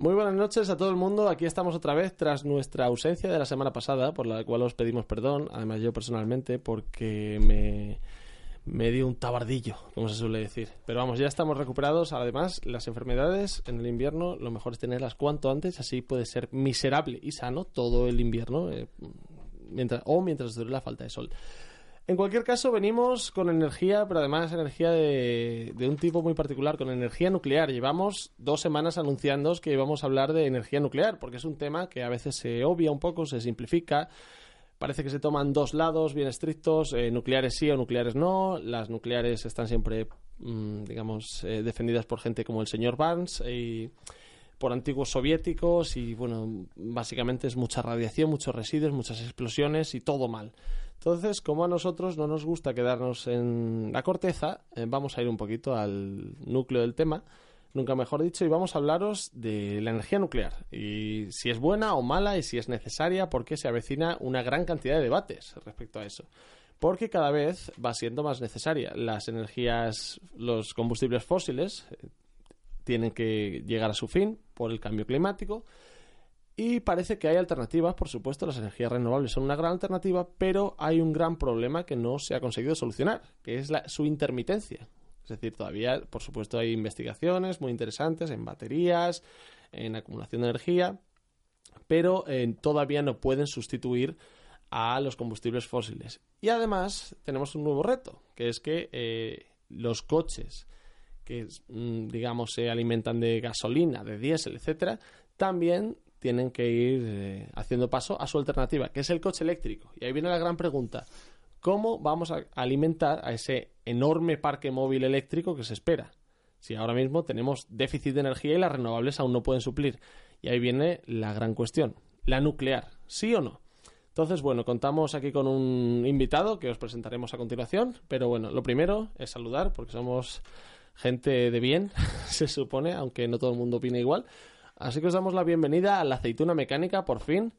Muy buenas noches a todo el mundo. Aquí estamos otra vez tras nuestra ausencia de la semana pasada, por la cual os pedimos perdón, además yo personalmente, porque me, me dio un tabardillo, como se suele decir. Pero vamos, ya estamos recuperados. Además, las enfermedades en el invierno lo mejor es tenerlas cuanto antes, así puede ser miserable y sano todo el invierno, eh, mientras, o mientras dure la falta de sol. En cualquier caso, venimos con energía, pero además energía de, un tipo muy particular, con energía nuclear. Llevamos dos semanas anunciando que íbamos a hablar de energía nuclear, porque es un tema que a veces se obvia un poco, se simplifica. Parece que se toman dos lados bien estrictos, eh, nucleares sí o nucleares no. Las nucleares están siempre, mmm, digamos, eh, defendidas por gente como el señor Barnes y por antiguos soviéticos y, bueno, básicamente es mucha radiación, muchos residuos, muchas explosiones y todo mal. Entonces, como a nosotros no nos gusta quedarnos en la corteza, eh, vamos a ir un poquito al núcleo del tema, nunca mejor dicho, y vamos a hablaros de la energía nuclear y si es buena o mala y si es necesaria, porque se avecina una gran cantidad de debates respecto a eso. Porque cada vez va siendo más necesaria. Las energías, los combustibles fósiles eh, tienen que llegar a su fin por el cambio climático y parece que hay alternativas, por supuesto, las energías renovables son una gran alternativa, pero hay un gran problema que no se ha conseguido solucionar, que es la, su intermitencia. Es decir, todavía, por supuesto, hay investigaciones muy interesantes en baterías, en acumulación de energía, pero eh, todavía no pueden sustituir a los combustibles fósiles. Y además tenemos un nuevo reto, que es que eh, los coches que, mm, digamos, se alimentan de gasolina, de diésel, etcétera, también tienen que ir eh, haciendo paso a su alternativa, que es el coche eléctrico. Y ahí viene la gran pregunta. ¿Cómo vamos a alimentar a ese enorme parque móvil eléctrico que se espera? Si ahora mismo tenemos déficit de energía y las renovables aún no pueden suplir. Y ahí viene la gran cuestión. La nuclear, ¿sí o no? Entonces, bueno, contamos aquí con un invitado que os presentaremos a continuación. Pero bueno, lo primero es saludar, porque somos gente de bien, se supone, aunque no todo el mundo opine igual. Así que os damos la bienvenida a la aceituna mecánica, por fin.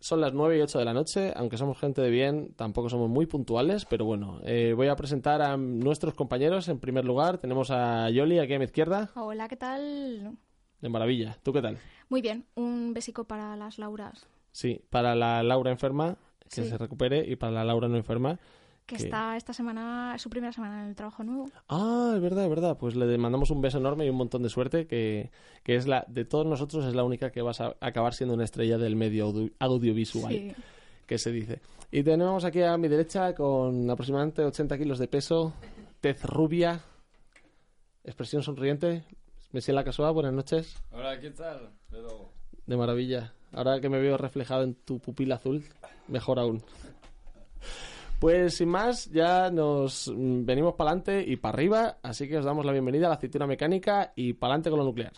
Son las 9 y 8 de la noche, aunque somos gente de bien, tampoco somos muy puntuales, pero bueno, eh, voy a presentar a nuestros compañeros. En primer lugar, tenemos a Yoli aquí a mi izquierda. Hola, ¿qué tal? De maravilla. ¿Tú qué tal? Muy bien, un besico para las Lauras. Sí, para la Laura enferma, que Sí. se recupere, y para la Laura no enferma. Que que- está esta semana, su primera semana en el trabajo nuevo. Ah, es verdad, es verdad. Pues le mandamos un beso enorme y un montón de suerte, que, que es la, de todos nosotros es la única que vas a acabar siendo una estrella del medio audio- audiovisual. Sí. que se dice. Y tenemos aquí a mi derecha con aproximadamente 80 kilos de peso, tez rubia, expresión sonriente. Messi la Casoa, buenas noches. Hola, ¿qué tal? Pero... De maravilla. Ahora que me veo reflejado en tu pupila azul, mejor aún. Pues sin más, ya nos mm, venimos para adelante y para arriba, así que os damos la bienvenida a la aceituna mecánica y para adelante con lo nuclear.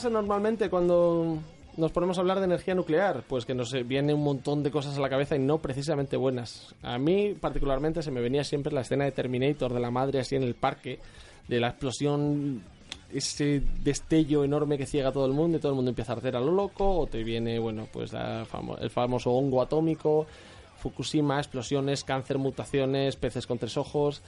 Pasa normalmente cuando nos ponemos a hablar de energía nuclear? Pues que nos viene un montón de cosas a la cabeza y no precisamente buenas. A mí, particularmente, se me venía siempre la escena de Terminator de la madre así en el parque, de la explosión, ese destello enorme que ciega a todo el mundo y todo el mundo empieza a arder a lo loco, o te viene, bueno, pues la el famoso hongo atómico, Fukushima, explosiones, cáncer, mutaciones, peces con tres ojos.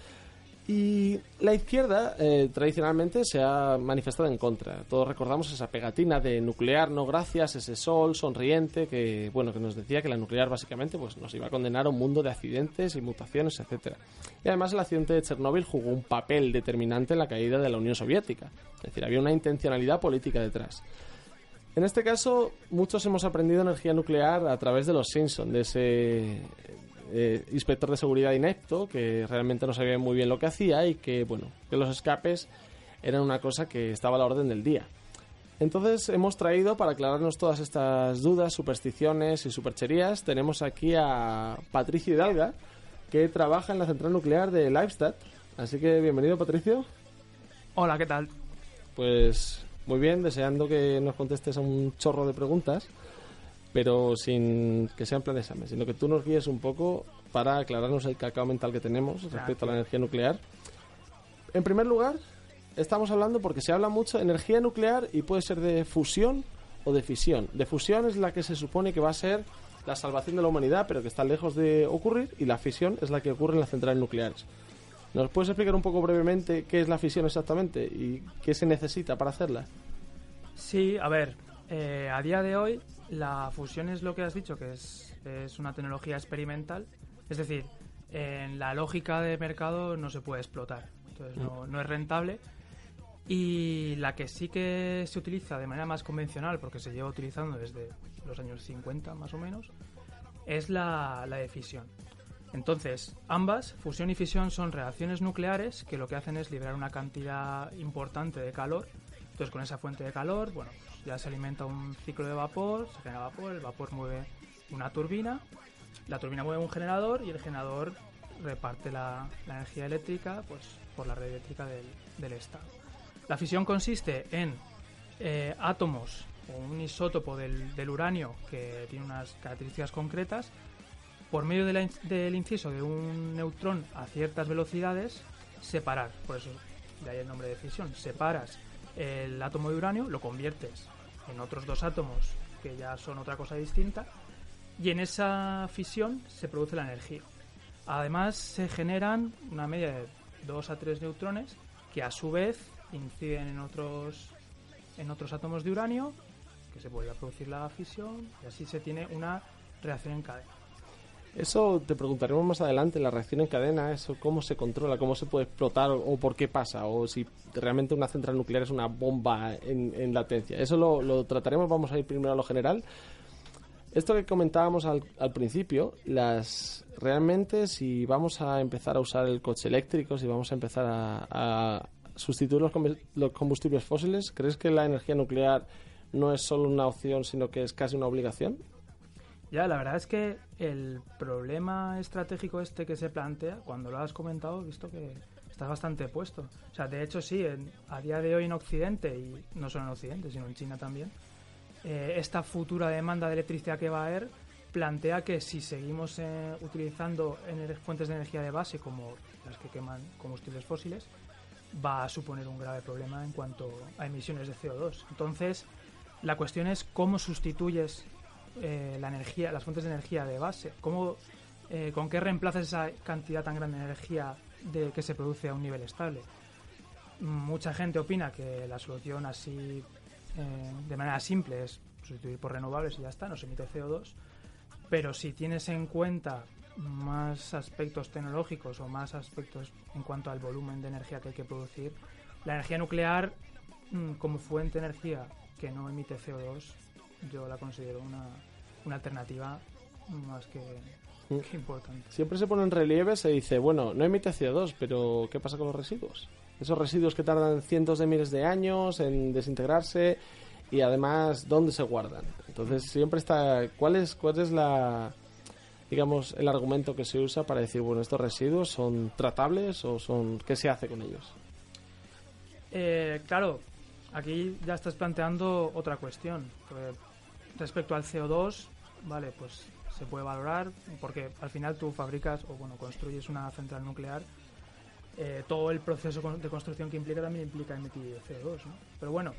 Y la izquierda eh, tradicionalmente se ha manifestado en contra. Todos recordamos esa pegatina de nuclear, no gracias, ese sol sonriente que bueno que nos decía que la nuclear básicamente pues nos iba a condenar a un mundo de accidentes y mutaciones, etcétera. Y además el accidente de Chernóbil jugó un papel determinante en la caída de la Unión Soviética. Es decir, había una intencionalidad política detrás. En este caso, muchos hemos aprendido energía nuclear a través de los Simpson, de ese eh, inspector de seguridad inepto que realmente no sabía muy bien lo que hacía y que, bueno, que los escapes eran una cosa que estaba a la orden del día. Entonces hemos traído para aclararnos todas estas dudas, supersticiones y supercherías, tenemos aquí a Patricio Hidalga, que trabaja en la central nuclear de Leibstadt. Así que bienvenido, Patricio. Hola, ¿qué tal? Pues muy bien, deseando que nos contestes a un chorro de preguntas, pero sin que sea en plan de examen, sino que tú nos guíes un poco para aclararnos el cacao mental que tenemos respecto a la energía nuclear. En primer lugar, estamos hablando porque se habla mucho de energía nuclear y puede ser de fusión o de fisión. De fusión es la que se supone que va a ser la salvación de la humanidad, pero que está lejos de ocurrir, y la fisión es la que ocurre en las centrales nucleares. ¿Nos puedes explicar un poco brevemente qué es la fisión exactamente y qué se necesita para hacerla? Sí, a ver, eh, a día de hoy la fusión es lo que has dicho, que es, es una tecnología experimental. Es decir, en la lógica de mercado no se puede explotar, entonces no, no es rentable. Y la que sí que se utiliza de manera más convencional, porque se lleva utilizando desde los años 50 más o menos, es la, la de fisión. Entonces, ambas, fusión y fisión, son reacciones nucleares que lo que hacen es liberar una cantidad importante de calor. Entonces, con esa fuente de calor, bueno, ya se alimenta un ciclo de vapor, se genera vapor, el vapor mueve una turbina, la turbina mueve un generador y el generador reparte la, la energía eléctrica pues, por la red eléctrica del, del Estado. La fisión consiste en eh, átomos o un isótopo del, del uranio que tiene unas características concretas por medio de la del inciso de un neutrón a ciertas velocidades, separar, por eso de ahí el nombre de fisión, separas el átomo de uranio, lo conviertes en otros dos átomos que ya son otra cosa distinta, y en esa fisión se produce la energía. Además, se generan una media de 2 a 3 neutrones que a su vez inciden en otros, en otros átomos de uranio, que se vuelve a producir la fisión, y así se tiene una reacción en cadena. Eso te preguntaremos más adelante, la reacción en cadena, eso cómo se controla, cómo se puede explotar o, por qué pasa, o si realmente una central nuclear es una bomba en, en latencia. Eso lo, trataremos, vamos a ir primero a lo general. Esto que comentábamos al, al principio, las realmente si vamos a empezar a usar el coche eléctrico, si vamos a empezar a, a sustituir los, los combustibles fósiles, ¿crees que la energía nuclear no es solo una opción, sino que es casi una obligación? Ya, la verdad es que el problema estratégico este que se plantea, cuando lo has comentado, he visto que estás bastante puesto. O sea, de hecho sí, en- a día de hoy en Occidente, y no solo en Occidente, sino en China también, eh, esta futura demanda de electricidad que va a haber plantea que si seguimos eh, utilizando fuentes de energía de base como las que queman combustibles fósiles, va a suponer un grave problema en cuanto a emisiones de CO2. Entonces, la cuestión es cómo sustituyes eh, la energía, las fuentes de energía de base, cómo, eh, con qué reemplazas esa cantidad tan grande de energía que se produce a un nivel estable. Mucha gente opina que la solución así eh, de manera simple es sustituir por renovables y ya está, no se emite CO2, pero si tienes en cuenta más aspectos tecnológicos o más aspectos en cuanto al volumen de energía que hay que producir, la energía nuclear mm, como fuente de energía que no emite CO2, yo la considero una, una alternativa más que, que importante. Siempre se pone en relieve, se dice, bueno, no emite CO2, pero ¿qué pasa con los residuos? Esos residuos que tardan cientos de miles de años en desintegrarse y además, ¿dónde se guardan? Entonces siempre está, ¿cuál es, cuál es la, digamos, el argumento que se usa para decir, bueno, estos residuos son tratables o son, ¿qué se hace con ellos? Eh, claro, aquí ya estás planteando otra cuestión. porque respecto al CO2, vale, pues se puede valorar, porque al final tú fabricas o bueno, construyes una central nuclear. eh, todo el proceso de construcción que implica también implica emitir CO2, ¿no? Pero bueno,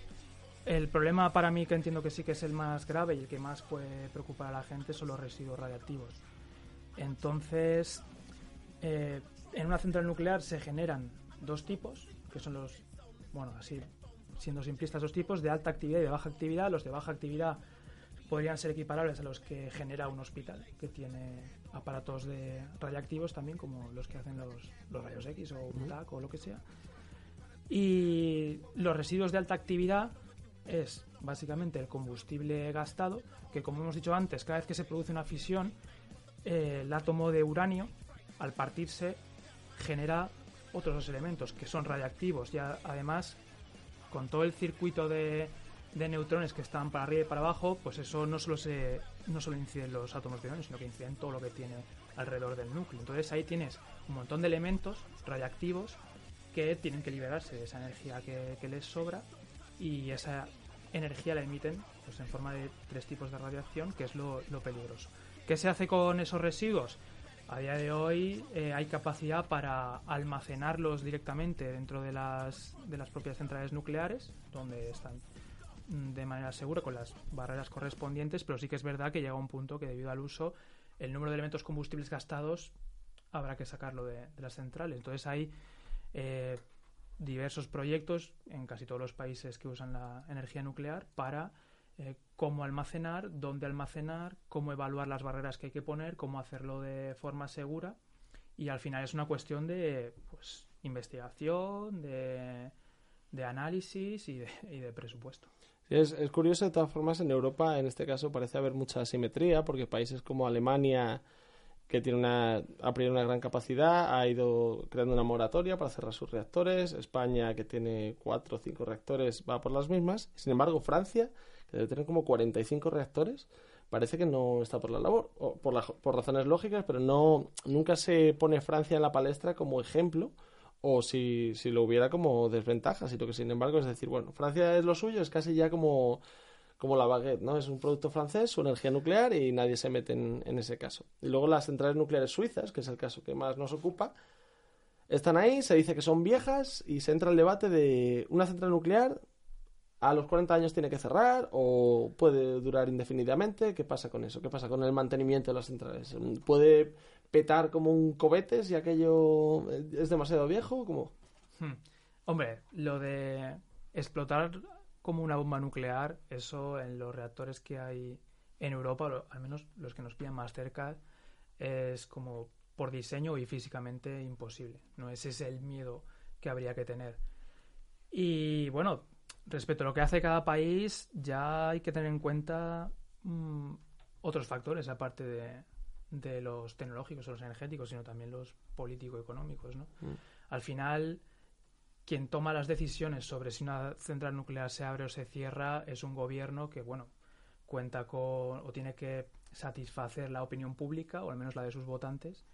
el problema para mí que entiendo que sí que es el más grave y el que más puede preocupar a la gente son los residuos radiactivos. Entonces, eh, en una central nuclear se generan dos tipos, que son los, bueno, así siendo simplistas, dos tipos de alta actividad y de baja actividad. Los de baja actividad podrían ser equiparables a los que genera un hospital, que tiene aparatos de radiactivos también, como los que hacen los, los rayos X o un TAC o lo que sea. Y los residuos de alta actividad es básicamente el combustible gastado, que como hemos dicho antes, cada vez que se produce una fisión, eh, el átomo de uranio, al partirse, genera otros dos elementos que son radiactivos y a- además con todo el circuito de, de neutrones que están para arriba y para abajo, pues eso no solo se no solo incide en los átomos de uranio, sino que incide en todo lo que tiene alrededor del núcleo. Entonces ahí tienes un montón de elementos radiactivos que tienen que liberarse de esa energía que, les sobra y esa energía la emiten pues, en forma de tres tipos de radiación, que es lo, peligroso. ¿Qué se hace con esos residuos? A día de hoy eh, hay capacidad para almacenarlos directamente dentro de las, de las propias centrales nucleares, donde están de manera segura con las barreras correspondientes, pero sí que es verdad que llega un punto que debido al uso, el número de elementos combustibles gastados habrá que sacarlo de, de las centrales. Entonces hay eh, diversos proyectos en casi todos los países que usan la energía nuclear para eh, cómo almacenar, dónde almacenar, cómo evaluar las barreras que hay que poner, cómo hacerlo de forma segura y al final es una cuestión de pues, investigación, de, de análisis y de, y de presupuesto. Es, es curioso, de todas formas, en Europa, en este caso, parece haber mucha asimetría, porque países como Alemania, que tiene una, ha priori una gran capacidad, ha ido creando una moratoria para cerrar sus reactores. España, que tiene cuatro o cinco reactores, va por las mismas. Sin embargo, Francia, que debe tener como 45 reactores, parece que no está por la labor, o por, la- por razones lógicas, pero no nunca se pone Francia en la palestra como ejemplo o si, si lo hubiera como desventaja, sino que sin embargo es decir, bueno, Francia es lo suyo, es casi ya como, como la baguette, ¿no? Es un producto francés, su energía nuclear y nadie se mete en, en ese caso. Y luego las centrales nucleares suizas, que es el caso que más nos ocupa, están ahí, se dice que son viejas y se entra el debate de una central nuclear a los 40 años tiene que cerrar o puede durar indefinidamente. ¿Qué pasa con eso? ¿Qué pasa con el mantenimiento de las centrales? ¿Puede petar como un cohete si aquello es demasiado viejo? Como... Hmm. Hombre, lo de explotar como una bomba nuclear, eso en los reactores que hay en Europa, al menos los que nos pillan más cerca, es como por diseño y físicamente imposible. No ese es el miedo que habría que tener. Y bueno, respecto a lo que hace cada país, ya hay que tener en cuenta mm, otros factores aparte de, de los tecnológicos o los energéticos, sino también los político-económicos, ¿no? Al final, quien toma las decisiones sobre si una central nuclear se abre o se cierra es un gobierno que, bueno, cuenta con o tiene que satisfacer la opinión pública, o al menos la de sus votantes,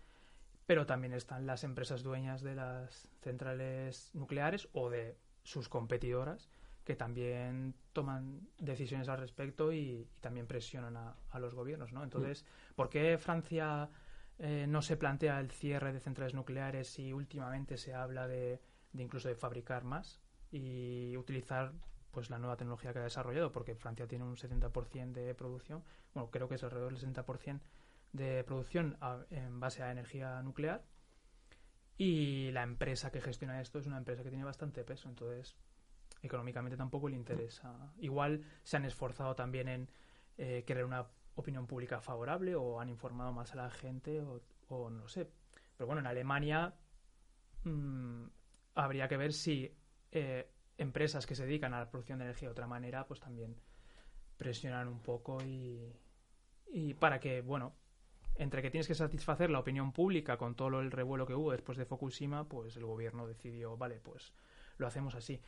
pero también están las empresas dueñas de las centrales nucleares o de sus competidoras que también toman decisiones al respecto y, y también presionan a, a los gobiernos, ¿no? Entonces, ¿por qué Francia eh, no se plantea el cierre de centrales nucleares si últimamente se habla de, de incluso de fabricar más y utilizar pues la nueva tecnología que ha desarrollado? Porque Francia tiene un 70% de producción, bueno, creo que es alrededor del 60% de producción a- en base a energía nuclear y la empresa que gestiona esto es una empresa que tiene bastante peso, entonces económicamente tampoco le interesa. Igual se han esforzado también en eh, crear una opinión pública favorable o han informado más a la gente o, no sé. Pero bueno, en Alemania mm, habría que ver si eh, empresas que se dedican a la producción de energía de otra manera pues también presionan un poco y, y para que, bueno, entre que tienes que satisfacer la opinión pública con todo el revuelo que hubo después de Fukushima, pues el gobierno decidió, vale, pues lo hacemos así.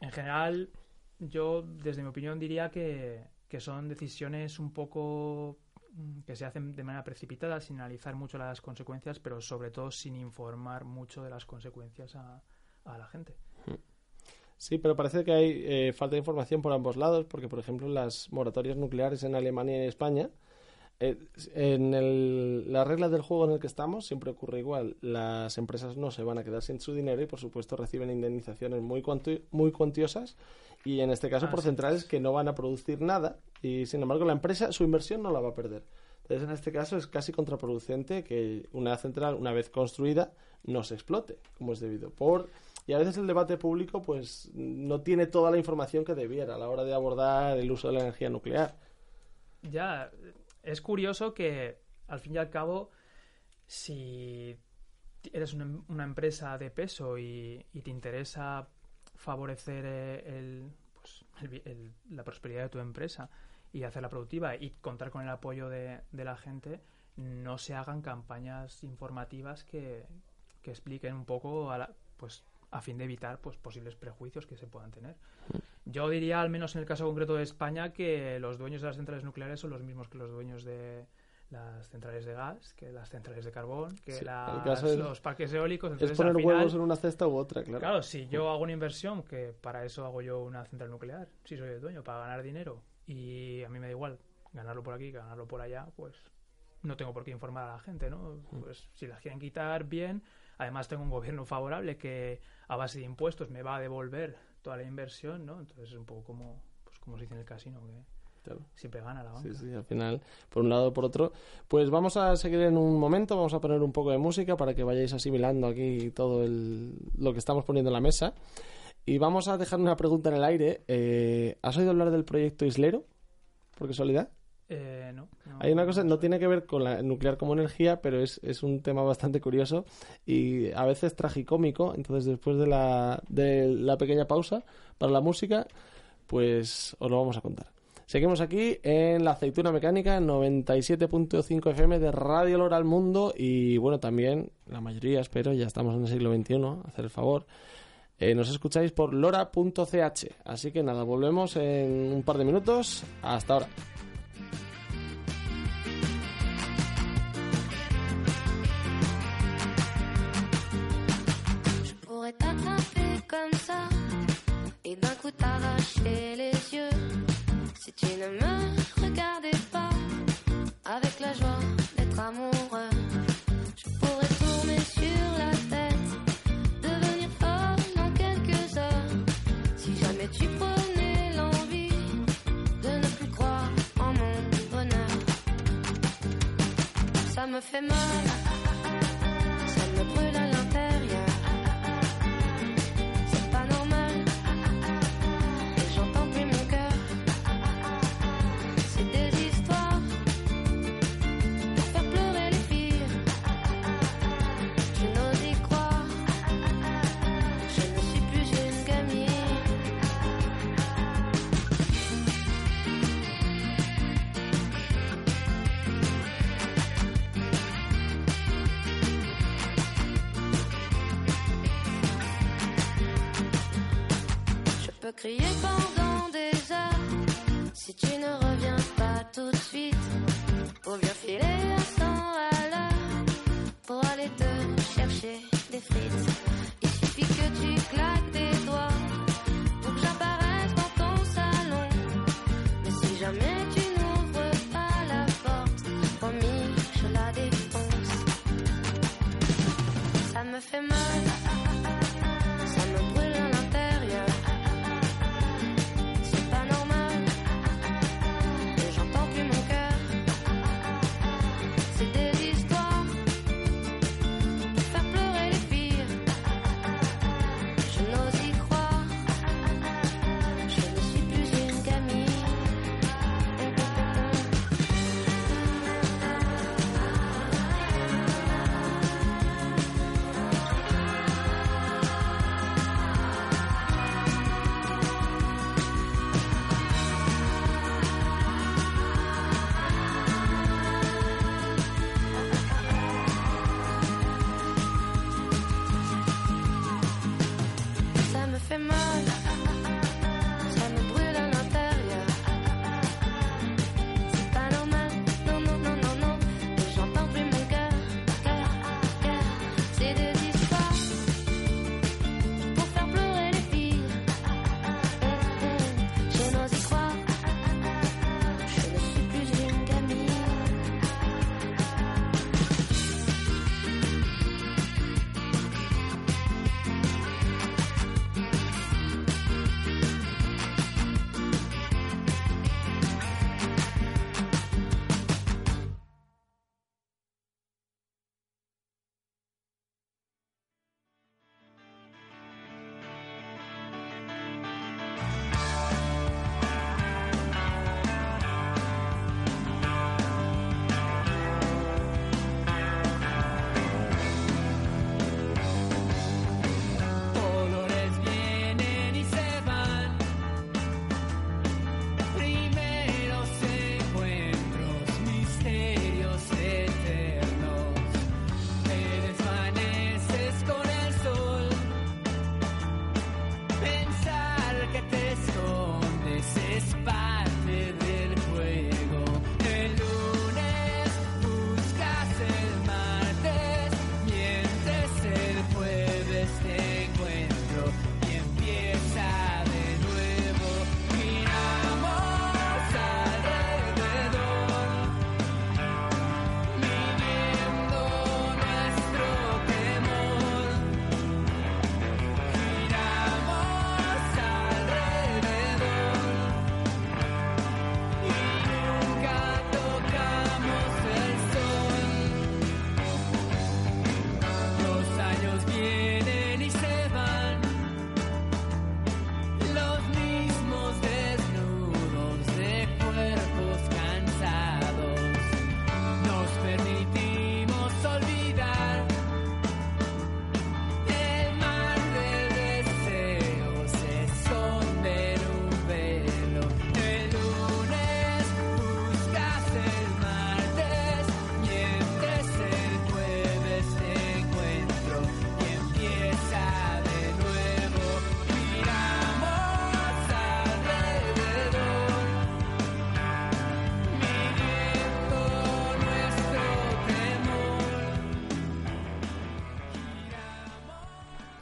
En general, yo desde mi opinión diría que, que son decisiones un poco mm, que se hacen de manera precipitada, sin analizar mucho las consecuencias, pero sobre todo sin informar mucho de las consecuencias a, a la gente. Sí, pero parece que hay eh, falta de información por ambos lados, porque, por ejemplo, las moratorias nucleares en Alemania y España, en el- las reglas del juego en el que estamos siempre ocurre igual. Las empresas no se van a quedar sin su dinero y, por supuesto, reciben indemnizaciones muy, cuanti- muy cuantiosas y, en este caso, Ah, por sí. centrales que no van a producir nada y, sin embargo, la empresa su inversión no la va a perder. Entonces, en este caso es casi contraproducente que una central, una vez construida, no se explote como es debido. Por y a veces el debate público pues no tiene toda la información que debiera a la hora de abordar el uso de la energía nuclear. Ya, es curioso que al fin y al cabo, si eres una, una empresa de peso y, te interesa favorecer eh, el, pues, el la prosperidad de tu empresa y hacerla productiva y contar con el apoyo de, de la gente, no se hagan campañas informativas que, que expliquen un poco a la- pues a fin de evitar pues posibles prejuicios que se puedan tener. Yo diría, al menos en el caso concreto de España, que los dueños de las centrales nucleares son los mismos que los dueños de las centrales de gas, que las centrales de carbón, que Sí, las- es- los parques eólicos. Es Entonces, poner al final, huevos en una cesta u otra, claro. Claro, si yo hago una inversión, que para eso hago yo una central nuclear, si soy el dueño, para ganar dinero, y a mí me da igual ganarlo por aquí, ganarlo por allá, pues no tengo por qué informar a la gente, ¿no? Pues si las quieren quitar, bien. Además tengo un gobierno favorable que a base de impuestos me va a devolver toda la inversión, ¿no? Entonces es un poco como, pues como se dice en el casino, que Claro. siempre gana la banca. Sí, sí, al final, por un lado o por otro. Pues vamos a seguir en un momento, vamos a poner un poco de música para que vayáis asimilando aquí todo el- lo que estamos poniendo en la mesa. Y vamos a dejar una pregunta en el aire. Eh, ¿Has oído hablar del proyecto Islero? ¿Por casualidad? Eh, no, Hay una cosa, no tiene que ver con la nuclear como energía, pero es, es un tema bastante curioso y a veces tragicómico. Entonces, después de la, de la pequeña pausa para la música, pues os lo vamos a contar. Seguimos aquí en la aceituna mecánica 97.5 FM de Radio Lora al Mundo y bueno, también la mayoría, espero, ya estamos en el siglo XXI, hacer el favor. eh, nos escucháis por lora.ch. Así que nada, volvemos en un par de minutos. Hasta ahora. Comme ça et d'un coup t'arracher les yeux. Si tu ne me regardais pas avec la joie d'être amoureux, je pourrais tourner sur la tête, devenir folle en quelques heures. Si jamais tu prenais l'envie de ne plus croire en mon bonheur, ça me fait mal,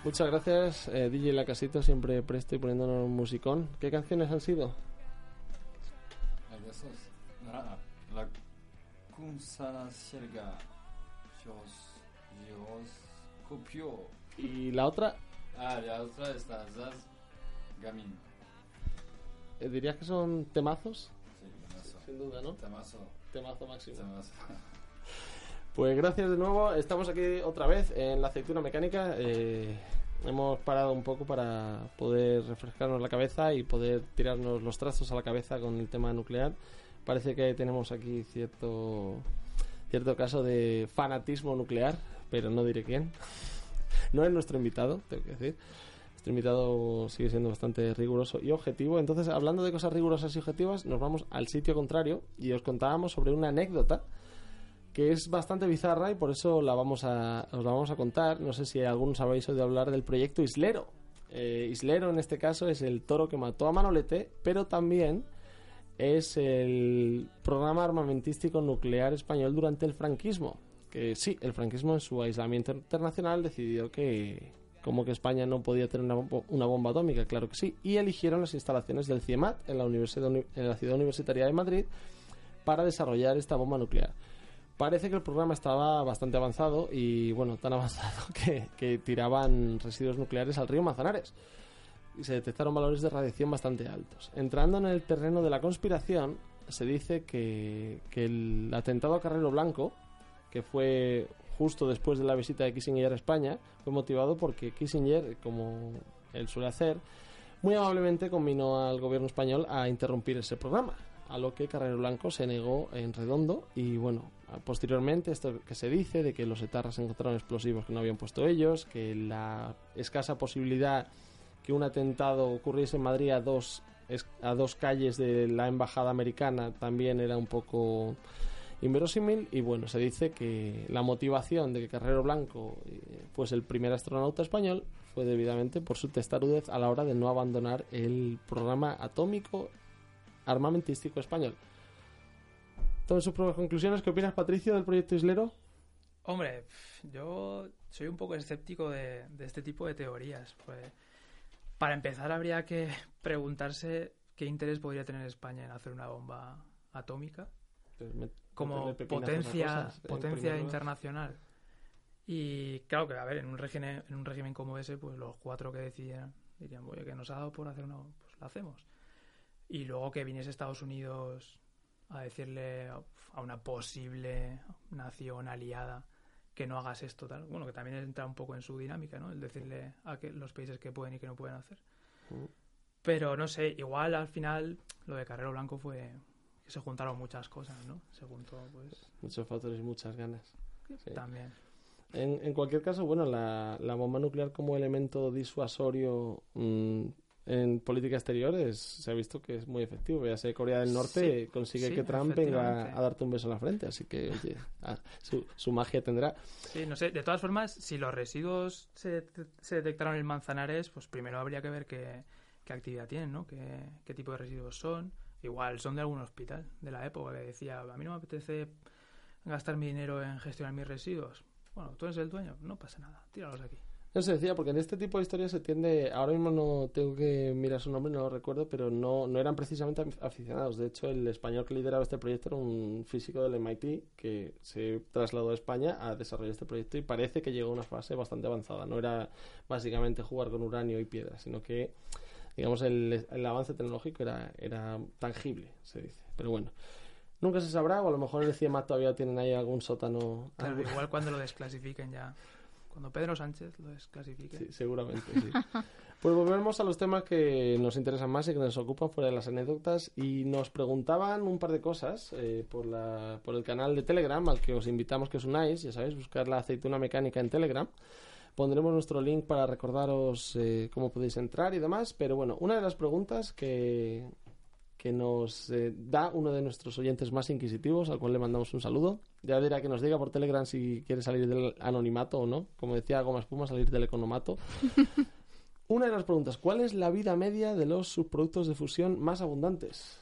Muchas gracias, eh, DJ Lacasito, siempre presto y poniéndonos un musicón. ¿Qué canciones han sido? Ah, la Kunsa Sherga. Kopio. Y la otra, Ah, la otra está Zaz Gamin. eh, ¿dirías que son temazos? Sí, temazo. Sin duda, ¿no? Temazo. Temazo máximo. Temazo. Pues gracias de nuevo. Estamos aquí otra vez en la aceituna mecánica. Eh, hemos parado un poco para poder refrescarnos la cabeza y poder tirarnos los trastos a la cabeza con el tema nuclear. Parece que tenemos aquí cierto cierto caso de fanatismo nuclear, pero no diré quién. No es nuestro invitado, tengo que decir. Nuestro invitado sigue siendo bastante riguroso y objetivo. Entonces, hablando de cosas rigurosas y objetivas, nos vamos al sitio contrario y os contábamos sobre una anécdota que es bastante bizarra y por eso la vamos a, os la vamos a contar. No sé si algunos habéis oído hablar del proyecto Islero. Eh, Islero en este caso es el toro que mató a Manolete, pero también es el programa armamentístico nuclear español durante el franquismo. Que sí, el franquismo en su aislamiento internacional decidió que como que España no podía tener una, una bomba atómica, claro que sí, y eligieron las instalaciones del CIEMAT en la, Universidad Uni- en la ciudad universitaria de Madrid para desarrollar esta bomba nuclear. Parece que el programa estaba bastante avanzado y, bueno, tan avanzado que, tiraban residuos nucleares al río Manzanares. Y se detectaron valores de radiación bastante altos. Entrando en el terreno de la conspiración, se dice que, que el atentado a Carrero Blanco, que fue justo después de la visita de Kissinger a España, fue motivado porque Kissinger, como él suele hacer, muy amablemente combinó al gobierno español a interrumpir ese programa, a lo que Carrero Blanco se negó en redondo y bueno, posteriormente esto que se dice de que los etarras encontraron explosivos que no habían puesto ellos, que la escasa posibilidad que un atentado ocurriese en Madrid a dos a dos calles de la embajada americana también era un poco inverosímil y bueno, se dice que la motivación de que Carrero Blanco eh, fuese el primer astronauta español fue debidamente por su testarudez a la hora de no abandonar el programa atómico armamentístico español. Entonces, sus propias conclusiones, ¿qué opinas, Patricio, del proyecto Islero? Hombre, yo soy un poco escéptico de, de este tipo de teorías. Pues, para empezar, habría que preguntarse qué interés podría tener España en hacer una bomba atómica como potencia, cosas, potencia lugar. internacional. Y claro que, a ver, en un régimen, en un régimen como ese, pues los cuatro que decidieran dirían, oye, que nos ha dado por hacer una, pues la hacemos. Y luego que viniese Estados Unidos a decirle a una posible nación aliada que no hagas esto, tal. Bueno, que también entra un poco en su dinámica, ¿no? El decirle a que los países que pueden y que no pueden hacer. Mm. Pero no sé, igual al final lo de Carrero Blanco fue que se juntaron muchas cosas, ¿no? Se juntó, pues, Muchos factores y muchas ganas. Sí. también. En, en cualquier caso, bueno, la, la bomba nuclear como elemento disuasorio mm, en política exterior es- se ha visto que es muy efectivo. Ya sé, Corea del Norte Sí, consigue sí, que Trump venga a darte un beso en la frente, así que oye, su, su magia tendrá. Sí, no sé, de todas formas, si los residuos se, se detectaron en Manzanares, pues primero habría que ver qué, qué actividad tienen, ¿no? Qué, qué tipo de residuos son. Igual son de algún hospital de la época que decía, a mí no me apetece gastar mi dinero en gestionar mis residuos. Bueno, tú eres el dueño, no pasa nada, tíralos aquí. No se decía, porque en este tipo de historias se tiende, ahora mismo no tengo que mirar su nombre, no lo recuerdo, pero no, no eran precisamente af- aficionados. De hecho, el español que lideraba este proyecto era un físico del MIT que se trasladó a España a desarrollar este proyecto y parece que llegó a una fase bastante avanzada. No era básicamente jugar con uranio y piedra, sino que, digamos, el, el avance tecnológico era, era tangible, se dice. Pero bueno, nunca se sabrá, o a lo mejor en el CIEMAT todavía tienen ahí algún sótano. Claro, igual cuando lo desclasifiquen ya. Cuando Pedro Sánchez lo desclasifique. Sí, seguramente, sí. Pues volvemos a los temas que nos interesan más y que nos ocupan fuera de las anécdotas. Y nos preguntaban un par de cosas eh, por, el canal de Telegram, al que os invitamos que os unáis. Ya sabéis, buscar la aceituna mecánica en Telegram. Pondremos nuestro link para recordaros eh, cómo podéis entrar y demás. Pero bueno, una de las preguntas que, que nos eh, da uno de nuestros oyentes más inquisitivos, al cual le mandamos un saludo. Ya dirá que nos diga por Telegram si quiere salir del anonimato o no. Como decía Goma Espuma, salir del economato. Una de las preguntas, ¿cuál es la vida media de los subproductos de fusión más abundantes?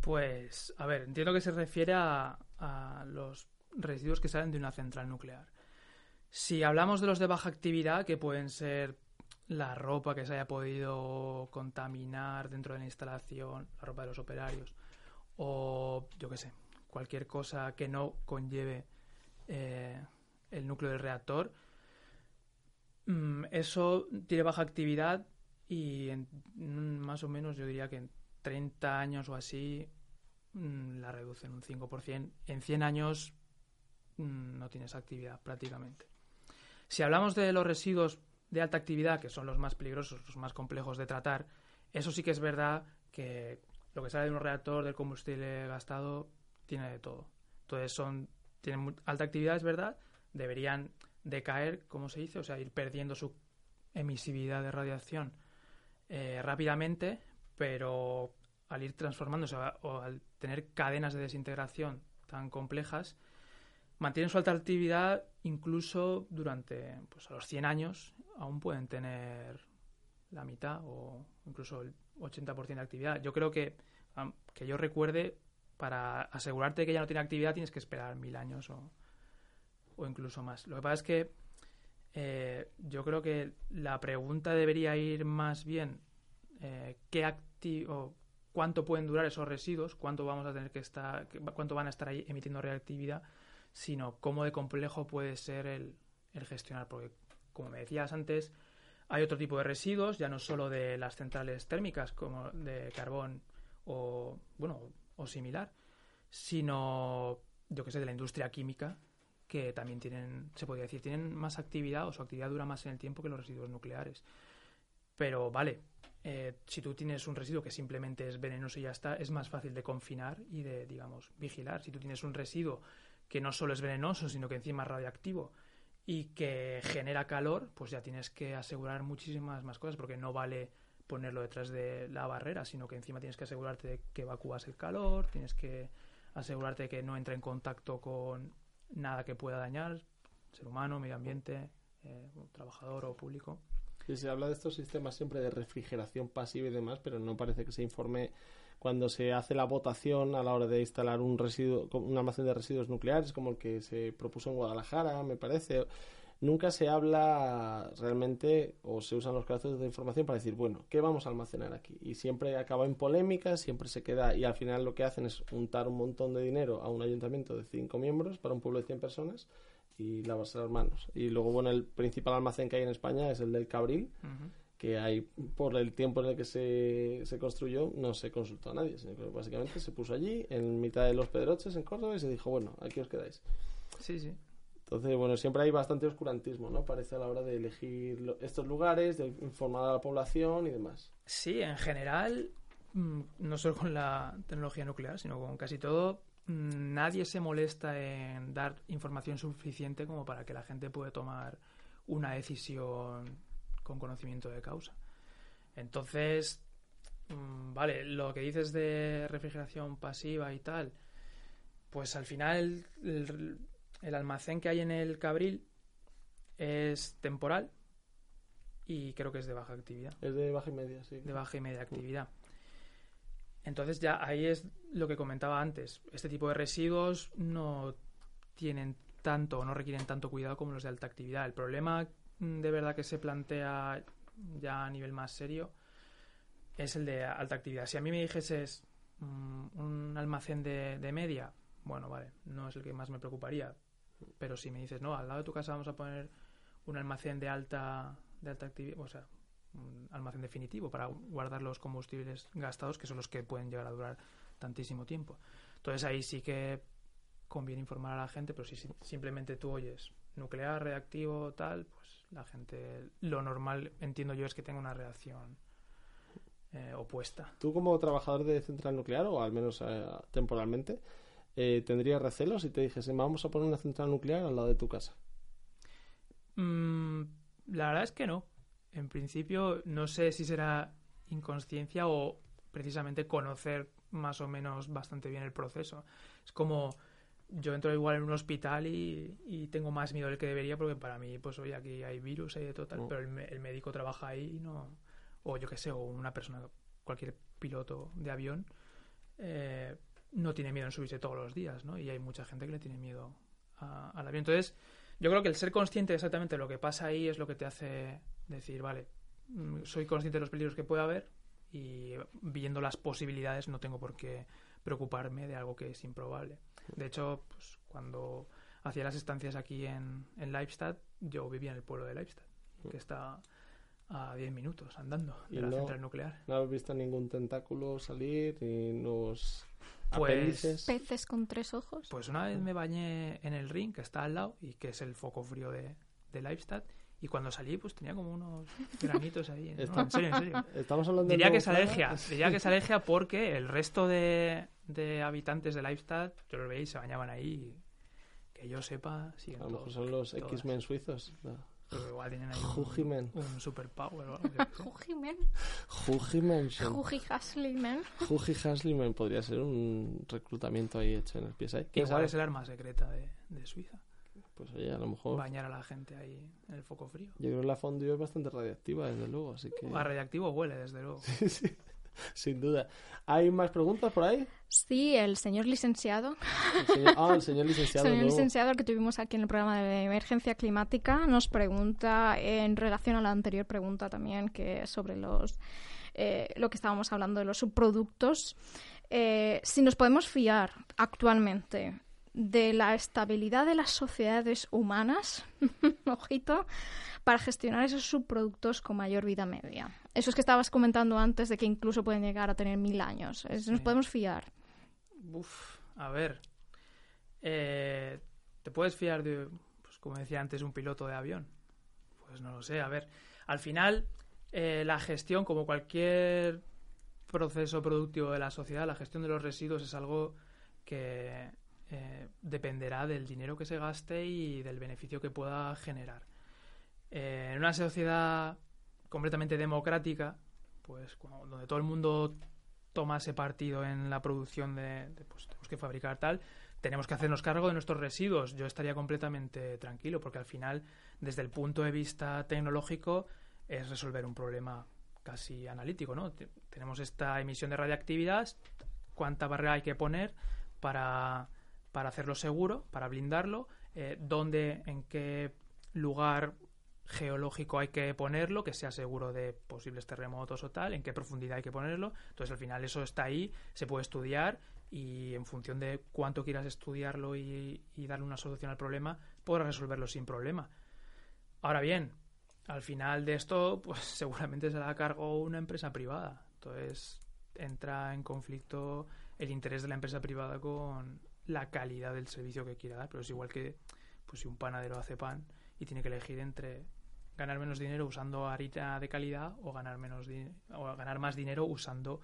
Pues, a ver, entiendo que se refiere a, a los residuos que salen de una central nuclear. Si hablamos de los de baja actividad, que pueden ser la ropa que se haya podido contaminar dentro de la instalación, la ropa de los operarios, o yo qué sé, cualquier cosa que no conlleve eh, el núcleo del reactor, mm, eso tiene baja actividad y en, mm, más o menos yo diría que en 30 años o así mm, la reducen un 5%. En 100 años no tienes actividad prácticamente. Si hablamos de los residuos de alta actividad, que son los más peligrosos, los más complejos de tratar, eso sí que es verdad que lo que sale de un reactor del combustible gastado tiene de todo. Entonces son tienen alta actividad, es verdad, deberían decaer, como se dice, o sea, ir perdiendo su emisividad de radiación eh, rápidamente, pero al ir transformándose o al tener cadenas de desintegración tan complejas, mantienen su alta actividad incluso durante pues, a los 100 años, aún pueden tener la mitad o incluso el 80% de actividad. Yo creo que, que yo recuerde, para asegurarte que ya no tiene actividad tienes que esperar mil años o, o incluso más. Lo que pasa es que eh, yo creo que la pregunta debería ir más bien eh, qué acti o cuánto pueden durar esos residuos, cuánto vamos a tener que estar, cuánto van a estar ahí emitiendo reactividad, sino cómo de complejo puede ser el, el gestionar, porque como me decías antes, hay otro tipo de residuos, ya no solo de las centrales térmicas como de carbón o bueno o similar, sino yo que sé de la industria química que también tienen, se podría decir, tienen más actividad o su actividad dura más en el tiempo que los residuos nucleares. Pero vale, eh, si tú tienes un residuo que simplemente es venenoso y ya está, es más fácil de confinar y de, digamos, vigilar. Si tú tienes un residuo que no solo es venenoso, sino que encima es radioactivo y que genera calor, pues ya tienes que asegurar muchísimas más cosas, porque no vale ponerlo detrás de la barrera, sino que encima tienes que asegurarte de que evacúas el calor, tienes que asegurarte de que no entra en contacto con nada que pueda dañar, ser humano, medio ambiente, eh, trabajador o público. Y se habla de estos sistemas siempre de refrigeración pasiva y demás, pero no parece que se informe cuando se hace la votación a la hora de instalar un residuo, un almacén de residuos nucleares, como el que se propuso en Guadalajara, me parece. Nunca se habla realmente o se usan los casos de información para decir, bueno, ¿qué vamos a almacenar aquí? Y siempre acaba en polémicas, siempre se queda, y al final lo que hacen es untar un montón de dinero a un ayuntamiento de cinco miembros para un pueblo de 100 personas y lavarse las manos. Y luego, bueno, el principal almacén que hay en España es el del Cabril. Que hay por el tiempo en el que se, se construyó no se consultó a nadie, sino que básicamente se puso allí en mitad de los Pedroches en Córdoba y se dijo, bueno, aquí os quedáis. Sí, sí. Entonces, bueno, siempre hay bastante oscurantismo, ¿no? Parece a la hora de elegir lo- estos lugares, de informar a la población y demás. Sí, en general, mm, no solo con la tecnología nuclear, sino con casi todo, mm, nadie se molesta en dar información suficiente como para que la gente pueda tomar una decisión con conocimiento de causa. Entonces, mm, vale, lo que dices de refrigeración pasiva y tal, pues al final el, el almacén que hay en el Cabril es temporal y creo que es de baja actividad Es de baja y media, sí. de baja y media actividad. Entonces ya ahí es lo que comentaba antes. Este tipo de residuos no tienen tanto o no requieren tanto cuidado como los de alta actividad. El problema mm, de verdad que se plantea ya a nivel más serio es el de alta actividad. Si a mí me dijeses mm, un almacén de, de media, bueno, vale, no es el que más me preocuparía. Pero si me dices, no, al lado de tu casa vamos a poner un almacén de alta, de alta actividad, o sea, un almacén definitivo para guardar los combustibles gastados, que son los que pueden llegar a durar tantísimo tiempo. Entonces ahí sí que conviene informar a la gente, pero si simplemente tú oyes nuclear, reactivo, tal, pues la gente, lo normal, entiendo yo, es que tenga una reacción eh, opuesta. Tú como trabajador de central nuclear, o al menos eh, temporalmente, eh, ¿tendrías recelos si te dijesen, vamos a poner una central nuclear al lado de tu casa? Mm, la verdad es que no. En principio, no sé si será inconsciencia o precisamente conocer más o menos bastante bien el proceso. Es como yo entro igual en un hospital y, y tengo más miedo del que debería porque para mí, pues oye, aquí hay virus, hay de total, Mm. pero el, el médico trabaja ahí y no, o yo qué sé, o una persona, cualquier piloto de avión, eh, no tiene miedo en subirse todos los días, ¿no? Y hay mucha gente que le tiene miedo a- al avión. Entonces, Yo creo que el ser consciente de exactamente lo que pasa ahí es lo que te hace decir, vale, mm, soy consciente de los peligros que puede haber y viendo las posibilidades no tengo por qué preocuparme de algo que es improbable. De hecho, pues, cuando hacía las estancias aquí en, en Leibstadt, yo vivía en el pueblo de Leibstadt, que está a 10 minutos andando Y de la no- central nuclear. No habéis visto ningún tentáculo salir ni los Pues-. Peces con tres ojos. Pues una vez me bañé en el ring, que está al lado, y que es el foco frío de, de Leibstadt, y cuando salí, pues tenía como unos granitos ahí. No, en serio, en serio. Estamos hablando Diría del que es alergia, diría que es alergia porque el resto de, de habitantes de Leibstadt, yo los veis, se bañaban ahí, y que yo sepa, siguen A lo mejor son los. X-Men suizos. No. Pero igual tienen ahí Jujimen. un, un superpower o algo. Jujimen. Jujimen. Juji Haslimen. Juji Haslimen podría ser un reclutamiento ahí hecho en el PSI. ¿Quién Igual sabe? es el arma secreta de, de Suiza, Pues oye, a lo mejor. bañar a la gente ahí en el foco frío. Yo creo que la fondue es bastante radiactiva, desde luego, así que. A radiactivo huele, desde luego. Sí, sí, sin duda. ¿Hay más preguntas por ahí? Sí, el señor licenciado. El señor- Ah, el señor licenciado. señor nuevo. licenciado que tuvimos aquí en el programa de emergencia climática nos pregunta en relación a la anterior pregunta también que es sobre los eh, lo que estábamos hablando de los subproductos eh, si nos podemos fiar actualmente de la estabilidad de las sociedades humanas ojito para gestionar esos subproductos con mayor vida media eso es que estabas comentando antes de que incluso pueden llegar a tener mil años Es- nos podemos fiar Uf, a ver. Eh, ¿Te puedes fiar de, pues como decía antes, un piloto de avión? Pues no lo sé. A ver, al final, eh, la gestión, como cualquier proceso productivo de la sociedad, la gestión de los residuos es algo que eh, dependerá del dinero que se gaste y del beneficio que pueda generar. Eh, en una sociedad completamente democrática, pues donde todo el mundo tomase partido en la producción de, de, pues tenemos que fabricar tal, tenemos que hacernos cargo de nuestros residuos. Yo estaría completamente tranquilo porque al final, desde el punto de vista tecnológico, es resolver un problema casi analítico, ¿no? Te- Tenemos esta emisión de radiactividad, cuánta barrera hay que poner para, para hacerlo seguro, para blindarlo, eh, dónde, en qué lugar geológico hay que ponerlo, que sea seguro de posibles terremotos o tal, en qué profundidad hay que ponerlo. Entonces, al final, eso está ahí, se puede estudiar y en función de cuánto quieras estudiarlo y, darle una solución al problema, podrás resolverlo sin problema. Ahora bien, al final de esto, pues seguramente se da a cargo una empresa privada. Entonces, entra en conflicto el interés de la empresa privada con la calidad del servicio que quiera dar. Pero es igual que pues, si un panadero hace pan y tiene que elegir entre ganar menos dinero usando harina de calidad o ganar menos o ganar más dinero usando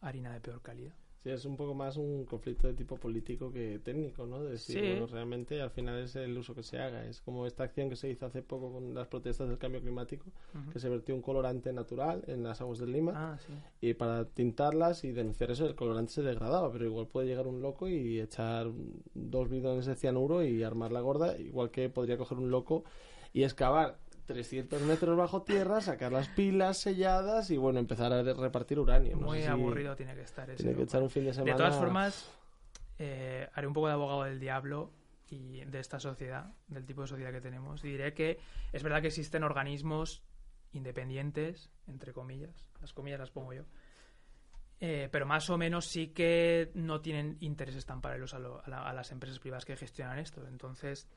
harina de peor calidad. Sí, es un poco más un conflicto de tipo político que técnico, ¿no? De decir, Sí. bueno, realmente al final es el uso que se haga. Es como esta acción que se hizo hace poco con las protestas del cambio climático, que se vertió un colorante natural en las aguas del Lima Ah, sí. y para tintarlas y denunciar eso el colorante se degradaba, pero igual puede llegar un loco y echar dos bidones de cianuro y armar la gorda, igual que podría coger un loco y excavar 300 metros bajo tierra, sacar las pilas selladas y bueno, empezar a repartir uranio. No Muy sé si aburrido tiene que estar ese. Tiene que echar un fin de semana. De todas formas, eh, haré un poco de abogado del diablo y de esta sociedad, del tipo de sociedad que tenemos, y diré que es verdad que existen organismos independientes, entre comillas, las comillas las pongo yo, eh, pero más o menos sí que no tienen intereses tan paralelos a, lo- a la- a las empresas privadas que gestionan esto. Entonces,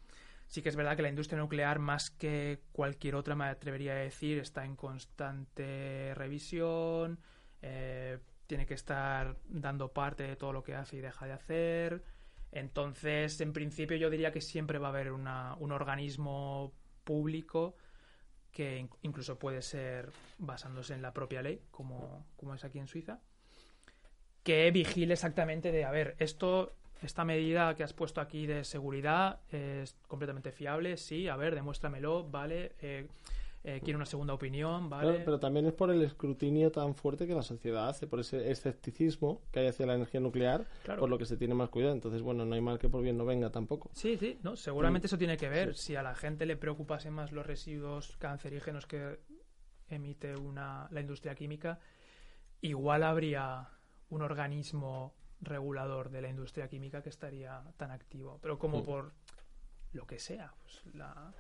sí que es verdad que la industria nuclear, más que cualquier otra, me atrevería a decir, está en constante revisión, eh, tiene que estar dando parte de todo lo que hace y deja de hacer. Entonces, en principio, yo diría que siempre va a haber un organismo público que in- incluso puede ser basándose en la propia ley, como, como es aquí en Suiza, que vigile exactamente de, a ver, esto, esta medida que has puesto aquí de seguridad es completamente fiable, sí, a ver, demuéstramelo, vale, eh, eh, quiero una segunda opinión, vale. Claro, pero también es por el escrutinio tan fuerte que la sociedad hace, por ese escepticismo que hay hacia la energía nuclear, Claro. por lo que se tiene más cuidado. Entonces, bueno, no hay mal que por bien no venga tampoco. Sí, sí, no, seguramente Mm. eso tiene que ver. Sí. Si a la gente le preocupasen más los residuos cancerígenos que emite una, la industria química, igual habría un organismo regulador de la industria química que estaría tan activo. Pero como Mm. por lo que sea. Pues la-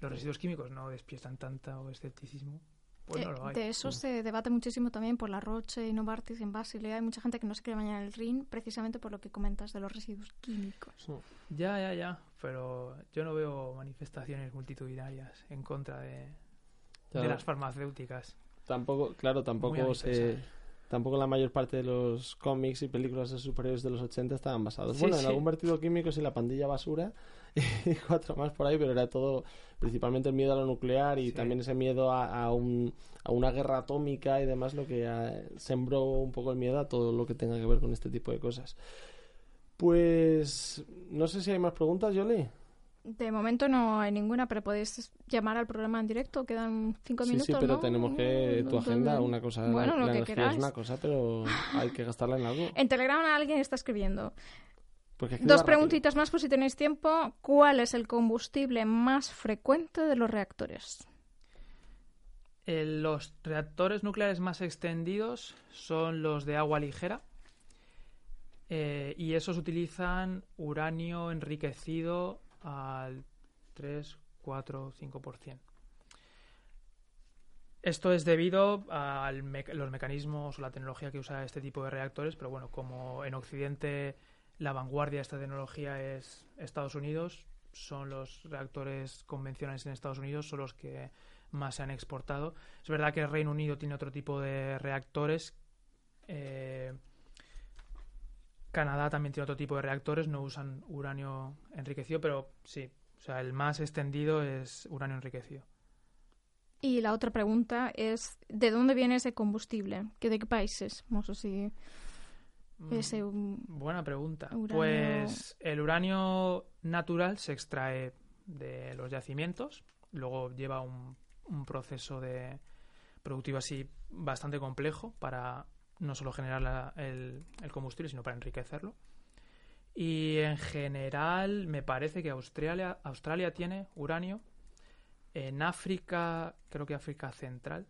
los residuos químicos no despiertan tanto escepticismo. Pues Eh, no lo hay. de eso se debate muchísimo también por la Roche y Novartis en Basilea. Hay mucha gente que no se quiere bañar en el Rin precisamente por lo que comentas de los residuos químicos. Ya, ya, ya. Pero yo no veo manifestaciones multitudinarias en contra de, las farmacéuticas. Tampoco, claro, tampoco se, pesar. Tampoco la mayor parte de los cómics y películas de superhéroes de los 80 estaban basados. Sí, bueno, en algún vertido químico sí la pandilla basura y cuatro más por ahí, pero era todo principalmente el miedo a lo nuclear y Sí. también ese miedo a, a un, a una guerra atómica y demás lo que sembró un poco el miedo a todo lo que tenga que ver con este tipo de cosas. Pues no sé si hay más preguntas, Yoli. De momento no hay ninguna, pero podéis llamar al programa en directo. Quedan cinco Sí, minutos. sí, pero ¿no? tenemos que tu No, agenda, una cosa, Bueno, la, lo la que es una cosa, pero hay que gastarla en algo. En Telegram alguien está escribiendo. Dos rápido. preguntitas más por si tenéis tiempo. ¿Cuál es el combustible más frecuente de los reactores? Eh, los reactores nucleares más extendidos son los de agua ligera. eh, y esos utilizan uranio enriquecido al 3, 4, 5%. Esto es debido a los mecanismos o la tecnología que usa este tipo de reactores, pero bueno, como en Occidente la vanguardia de esta tecnología es Estados Unidos, son los reactores convencionales en Estados Unidos, son los que más se han exportado. Es verdad que el Reino Unido tiene otro tipo de reactores. eh, Canadá también tiene otro tipo de reactores, no usan uranio enriquecido, pero sí, o sea, el más extendido es uranio enriquecido. Y la otra pregunta es, ¿de dónde viene ese combustible? ¿Que ¿De qué países? No sé si Mm, ese... um, Buena pregunta. Uranio- Pues el uranio natural se extrae de los yacimientos, luego lleva un, un proceso de productivo así bastante complejo para no solo generar la- el, el combustible, sino para enriquecerlo. Y en general me parece que Australia, Australia tiene uranio. En África, creo que África Central,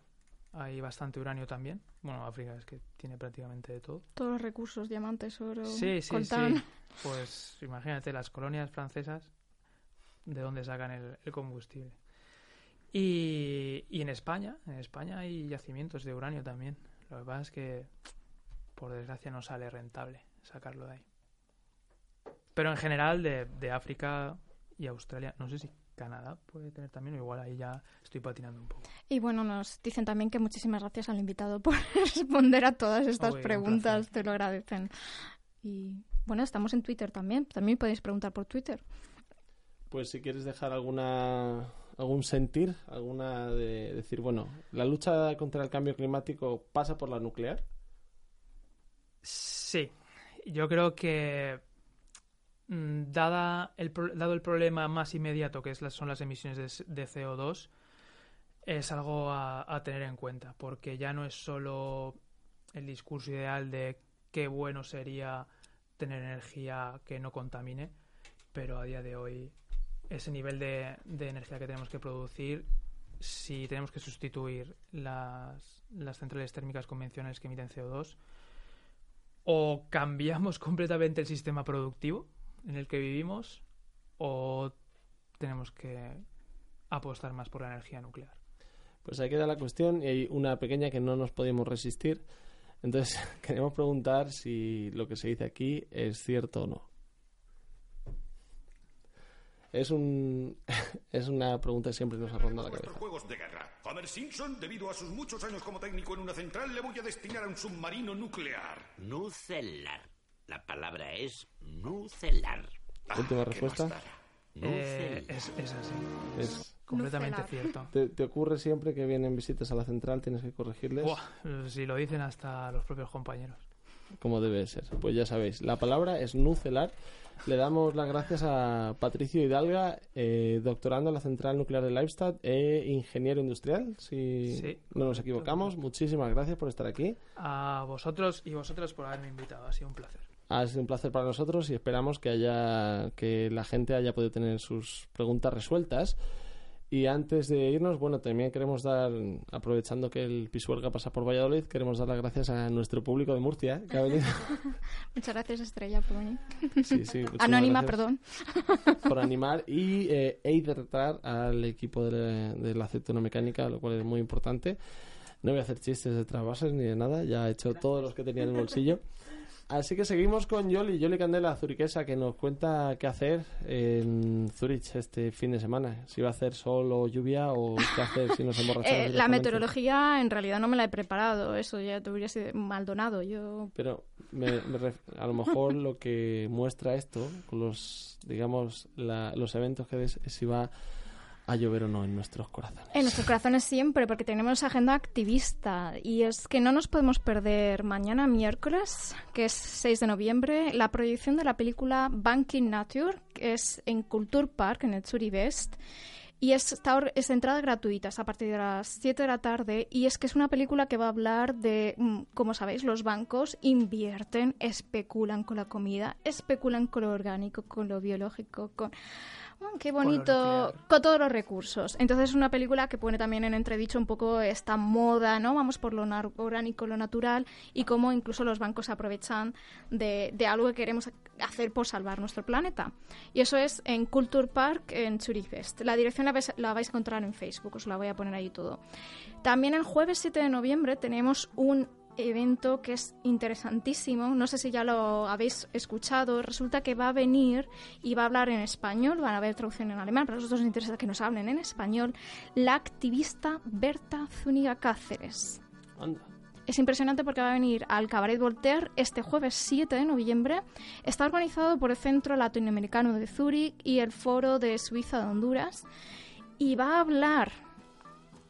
hay bastante uranio también. Bueno, África es que tiene prácticamente de todo. Todos los recursos, diamantes, oro, Sí, sí, coltán. sí. Pues imagínate las colonias francesas de dónde sacan el, el combustible. Y, y en España, en España hay yacimientos de uranio también. Lo que pasa es que, por desgracia, no sale rentable sacarlo de ahí. Pero en general de, de África y Australia, no sé si Canadá puede tener también, o igual ahí ya estoy patinando un poco. Y bueno, nos dicen también que muchísimas gracias al invitado por responder a todas estas preguntas, te lo agradecen. Y bueno, estamos en Twitter también, también podéis preguntar por Twitter. Pues si quieres dejar alguna algún sentir, alguna de decir, bueno, la lucha contra el cambio climático pasa por la nuclear. Sí, yo creo que mm, dada el, dado el problema más inmediato que es las, son las emisiones de CO2, es algo a, a tener en cuenta, porque ya no es solo el discurso ideal de qué bueno sería tener energía que no contamine, pero a día de hoy ese nivel de, de energía que tenemos que producir, si tenemos que sustituir las, las centrales térmicas convencionales que emiten CO2, o cambiamos completamente el sistema productivo en el que vivimos o tenemos que apostar más por la energía nuclear. Pues ahí queda la cuestión y hay una pequeña que no nos podemos resistir. Entonces, queremos preguntar si lo que se dice aquí es cierto o no. Es un es una pregunta que siempre nos ha rondado la cabeza. juegos de guerra. Homer Simpson, debido a sus muchos años como técnico en una central, le voy a destinar a un submarino nuclear. Nucelar. La palabra es nucelar. Última ¿qué respuesta. Eh, Nucelar. es, es así, Es- completamente Nucelar. cierto. ¿te, te ocurre siempre que vienen visitas a la central? Tienes que corregirles Buah, si lo dicen hasta los propios compañeros. como debe ser. Pues ya sabéis, la palabra es nucelar. Le damos las gracias a Patricio Hidalga, eh, doctorando en la Central Nuclear de Leibstadt e ingeniero industrial, si Sí, no nos equivocamos. Muchísimas gracias por estar aquí. A vosotros y vosotras por haberme invitado, ha sido un placer. Ha sido un placer para nosotros y esperamos que haya que la gente haya podido tener sus preguntas resueltas. Y antes de irnos, bueno, también queremos dar, aprovechando que el Pisuerga pasa por Valladolid, queremos dar las gracias a nuestro público de Murcia, que ha venido. Muchas gracias, Estrella, por venir. Sí, sí, Anónima, perdón. Por animar y eh, e hidratar al equipo de la, de la aceitonomecánica, lo cual es muy importante. No voy a hacer chistes de trasvases ni de nada, ya he hecho todos los que tenía en el bolsillo. Así que seguimos con Yoli, Yoli Candela, zuriquesa, que nos cuenta qué hacer en Zurich este fin de semana. Si va a hacer sol o lluvia o qué hacer si nos emborrachamos. Eh, la meteorología en realidad no me la he preparado, eso ya te hubiera sido Maldonado. Yo Pero me- me ref- a lo mejor lo que muestra esto, con los, digamos, la- los eventos que ves, es si va a llover o no en nuestros corazones. En nuestros corazones siempre, porque tenemos agenda activista. Y es que no nos podemos perder mañana, miércoles, que es 6 de noviembre, la proyección de la película Banking Nature, que es en Culture Park, en el Zurich West. Y es, está entrada gratuita, es a partir de las 7 de la tarde. Y es que es una película que va a hablar de, mm, como sabéis, los bancos invierten, especulan con la comida, especulan con lo orgánico, con lo biológico, con... Mm, qué bonito, con todos los recursos. Entonces es una película que pone también en entredicho un poco esta moda, ¿no? Vamos por lo orgánico, lo natural y cómo incluso los bancos se aprovechan de, de algo que queremos hacer por salvar nuestro planeta. Y eso es en Culture Park en Zurich West. La dirección la vais, la vais a encontrar en Facebook, os la voy a poner ahí todo. También el jueves 7 de noviembre tenemos un evento que es interesantísimo. No sé si ya lo habéis escuchado. Resulta que va a venir y va a hablar en español. Van a haber traducción en alemán, pero a nosotros nos interesa que nos hablen en español. La activista Berta Zúñiga Cáceres. Anda. Es impresionante porque va a venir al Cabaret Voltaire este jueves 7 de noviembre. Está organizado por el Centro Latinoamericano de Zúrich y el Foro de Suiza de Honduras. Y va a hablar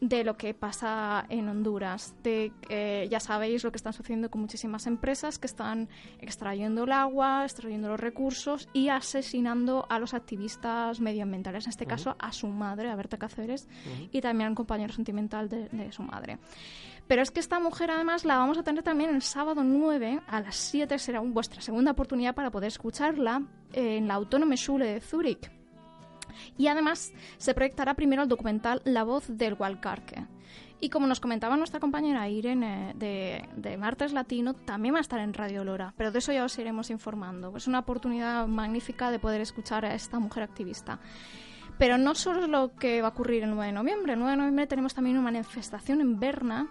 de lo que pasa en Honduras. De, eh, ya sabéis lo que están sucediendo con muchísimas empresas que están extrayendo el agua, extrayendo los recursos y asesinando a los activistas medioambientales, en este caso a su madre, a Berta Cáceres, y también al compañero sentimental de, de su madre. Pero es que esta mujer además la vamos a tener también el sábado 9 a las 7, será un- vuestra segunda oportunidad para poder escucharla eh, en la Autónome Schule de Zúrich. Y además se proyectará primero el documental La voz del Walcarque. Y como nos comentaba nuestra compañera Irene de, de Martes Latino, también va a estar en Radio Lora, pero de eso ya os iremos informando. Es una oportunidad magnífica de poder escuchar a esta mujer activista. Pero no solo es lo que va a ocurrir el 9 de noviembre. El 9 de noviembre tenemos también una manifestación en Berna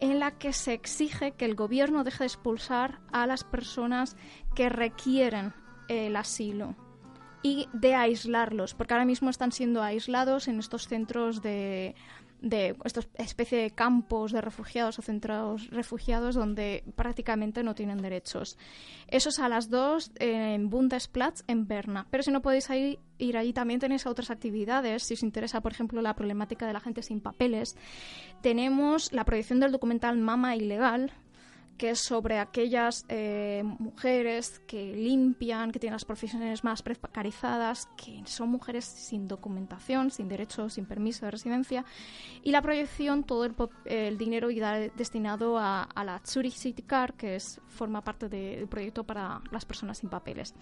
en la que se exige que el gobierno deje de expulsar a las personas que requieren el asilo y de aislarlos, porque ahora mismo están siendo aislados en estos centros de, de estos especie de campos de refugiados o centros refugiados donde prácticamente no tienen derechos. Eso es a las 2 en Bundesplatz en Berna. Pero si no podéis ir, ir allí también tenéis otras actividades. Si os interesa, por ejemplo, la problemática de la gente sin papeles, tenemos la proyección del documental Mama Ilegal, que es sobre aquellas eh, mujeres que limpian, que tienen las profesiones más precarizadas, que son mujeres sin documentación, sin derecho, sin permiso de residencia, y la proyección, todo el, dinero irá destinado a, a la Zurich City Car, que es, forma parte de- del proyecto para las personas sin papeles.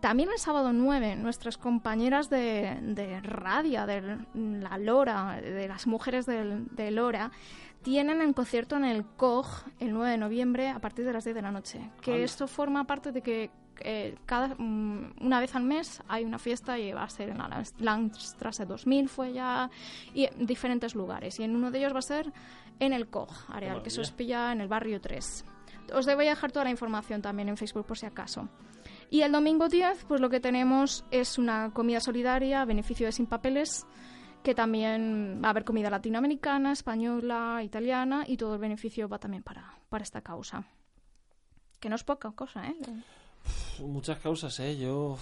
También el sábado 9, nuestras compañeras de, de Radia, de la Lora, de las mujeres del- de Lora, tienen el concierto en el COG el 9 de noviembre a partir de las 10 de la noche. Que Anda. esto forma parte de que eh, cada mm, una vez al mes hay una fiesta y va a ser en la Landstrasse 2000 fue ya y en diferentes lugares y en uno de ellos va a ser en el COG Areal que eso os pilla en el barrio 3 os voy a dejar toda la información también en Facebook por si acaso y el domingo 10 pues lo que tenemos es una comida solidaria a beneficio de sin papeles que también va a haber comida latinoamericana, española, italiana y todo el beneficio va también para, para esta causa. Que no es poca cosa, ¿eh? Muchas causas, ¿eh? Yo,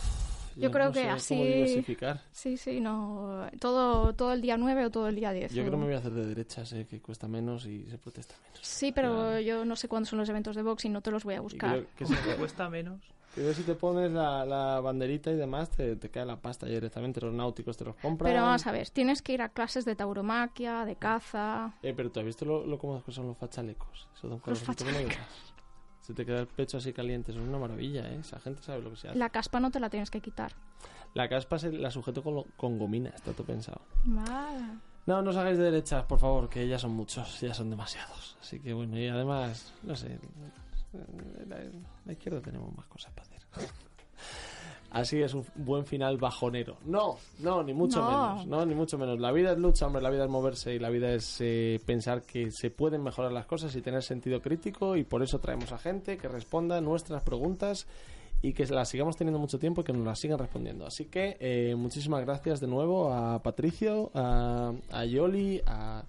Yo creo no que sé así- cómo diversificar. Sí, sí, no. Todo, todo el día 9 o todo el día 10. Yo creo que me voy a hacer de derechas, ¿eh? Que cuesta menos y se protesta menos. Sí, pero yo no sé cuándo son los eventos de box y no te los voy a Y buscar. creo que si, Cuesta menos. Creo que si te pones la, la banderita y demás, te, te cae la pasta directamente. Los náuticos te los compran. Pero vamos a ver, tienes que ir a clases de tauromaquia, de caza. Eh, pero tú has visto lo, lo cómodos que son los fachalecos. Eso un Los fachalecos. Se te queda el pecho así caliente. Eso es una maravilla, ¿eh? Esa gente sabe lo que se hace. La caspa no te la tienes que quitar. La caspa se la sujeto con, lo- con gomina, está todo pensado. Vale. No, no os hagáis de derechas, por favor, que ya son muchos, ya son demasiados. Así que bueno, y además, no sé, la, la izquierda tenemos más cosas para hacer. Así es un buen final bajonero. No, no, ni mucho No. menos, no, ni mucho menos. La vida es lucha, hombre, la vida es moverse y la vida es eh, pensar que se pueden mejorar las cosas y tener sentido crítico y por eso traemos a gente que responda nuestras preguntas y que las sigamos teniendo mucho tiempo y que nos las sigan respondiendo. Así que eh, muchísimas gracias de nuevo a Patricio, a, a Yoli, a,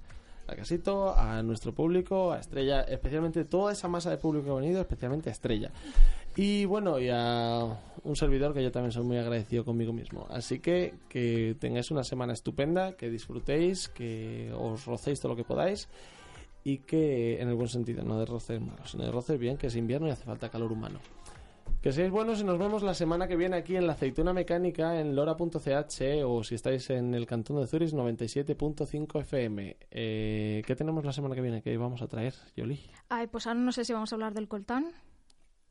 a Casito, a nuestro público, a Estrella, especialmente toda esa masa de público que ha venido, especialmente a Estrella. Y bueno, y a un servidor que yo también soy muy agradecido conmigo mismo. Así que que tengáis una semana estupenda, que disfrutéis, que os rocéis todo lo que podáis y que, en el buen sentido, no de roces malos, sino de roces bien, que es invierno y hace falta calor humano. Que seáis buenos y nos vemos la semana que viene aquí en la aceituna mecánica en lora.ch o si estáis en el cantón de Zurich 97.5 FM. Eh, ¿Qué tenemos la semana que viene? ¿Qué vamos a traer, Yoli? Ay, pues ahora no sé si vamos a hablar del coltán.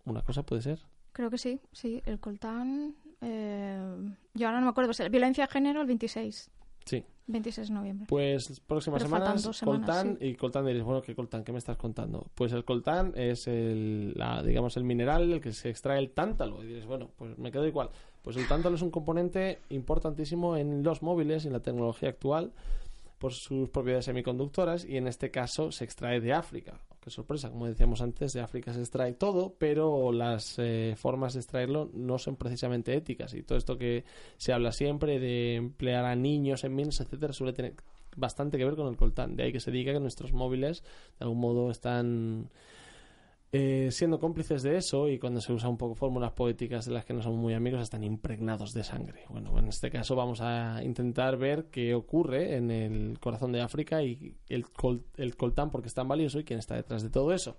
Una cosa puede ser. Creo que sí, sí, el coltán. eh, yo ahora no me acuerdo, pues, violencia de género el 26. Sí. 26 de noviembre. Pues próximas Pero semanas, dos semanas, coltán y coltán diréis, bueno, ¿qué coltán? ¿Qué me estás contando? Pues el coltán es el, la, digamos, el mineral del que se extrae el tántalo. Y diréis, bueno, pues me quedo igual. Pues el tántalo es un componente importantísimo en los móviles y en la tecnología actual por sus propiedades semiconductoras y en este caso se extrae de África. Qué sorpresa, como decíamos antes, de África se extrae todo, pero las eh, formas de extraerlo no son precisamente éticas y todo esto que se habla siempre de emplear a niños en minas, etcétera, suele tener bastante que ver con el coltán. De ahí que se diga que nuestros móviles de algún modo están eh, siendo cómplices de eso y cuando se usa un poco fórmulas poéticas de las que no somos muy amigos están impregnados de sangre. Bueno, en este caso vamos a intentar ver qué ocurre en el corazón de África y el, col- el coltán porque es tan valioso y quién está detrás de todo eso.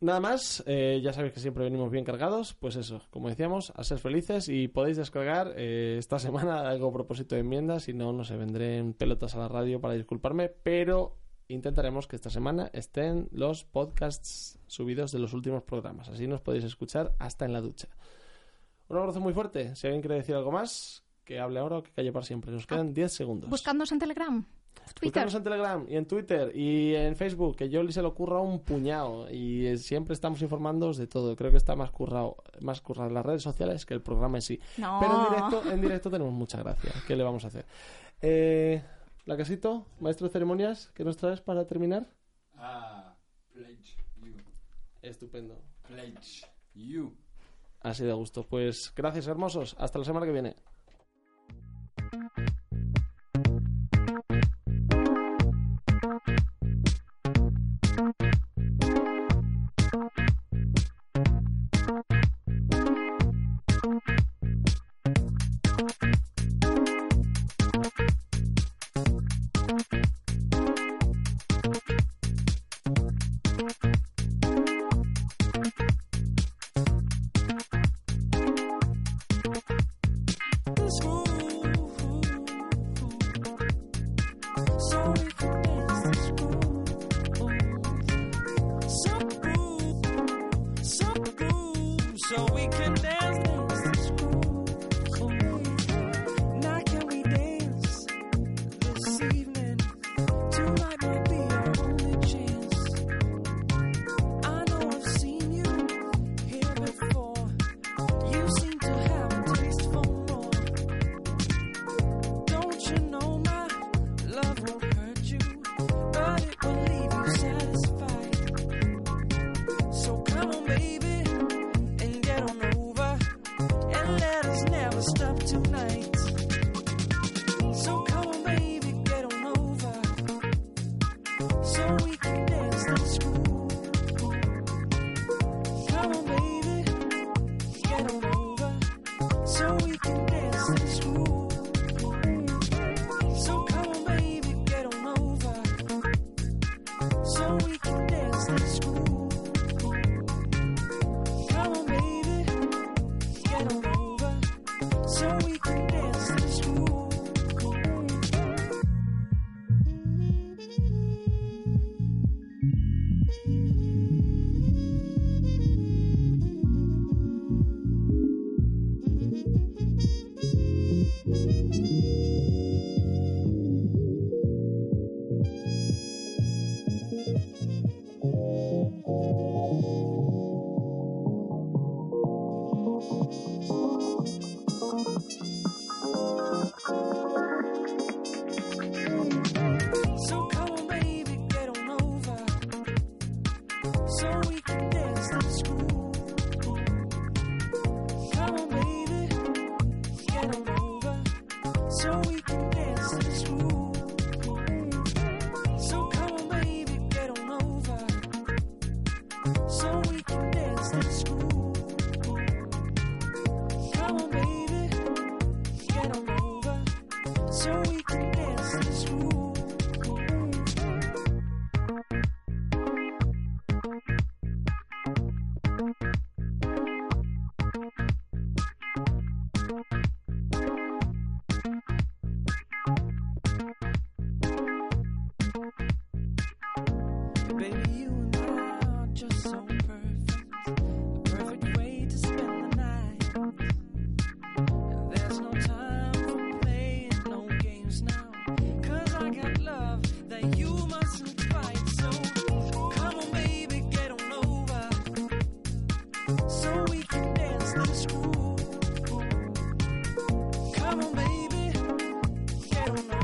Nada más, eh, ya sabéis que siempre venimos bien cargados, pues eso, como decíamos, a ser felices y podéis descargar eh, esta semana algo a propósito de enmiendas, si no, no se vendré en pelotas a la radio para disculparme, pero intentaremos que esta semana estén los podcasts subidos de los últimos programas, así nos podéis escuchar hasta en la ducha. Un abrazo muy fuerte, si alguien quiere decir algo más, que hable ahora o que calle para siempre, nos quedan 10 segundos. Buscándonos en Telegram. Twitter. Buscadnos en Telegram y en Twitter y en Facebook, que yo se le ocurra un puñado y eh, siempre estamos informándoos de todo. Creo que está más currado, más currado en las redes sociales que el programa en sí. No. Pero en directo, en directo tenemos mucha gracia. ¿Qué le vamos a hacer? Eh, la casito, maestro de ceremonias, ¿qué nos traes para terminar? Ah, pledge you. Estupendo. Pledge you. Así de gusto. Pues gracias, hermosos. Hasta la semana que viene. quiero, baby. Baby.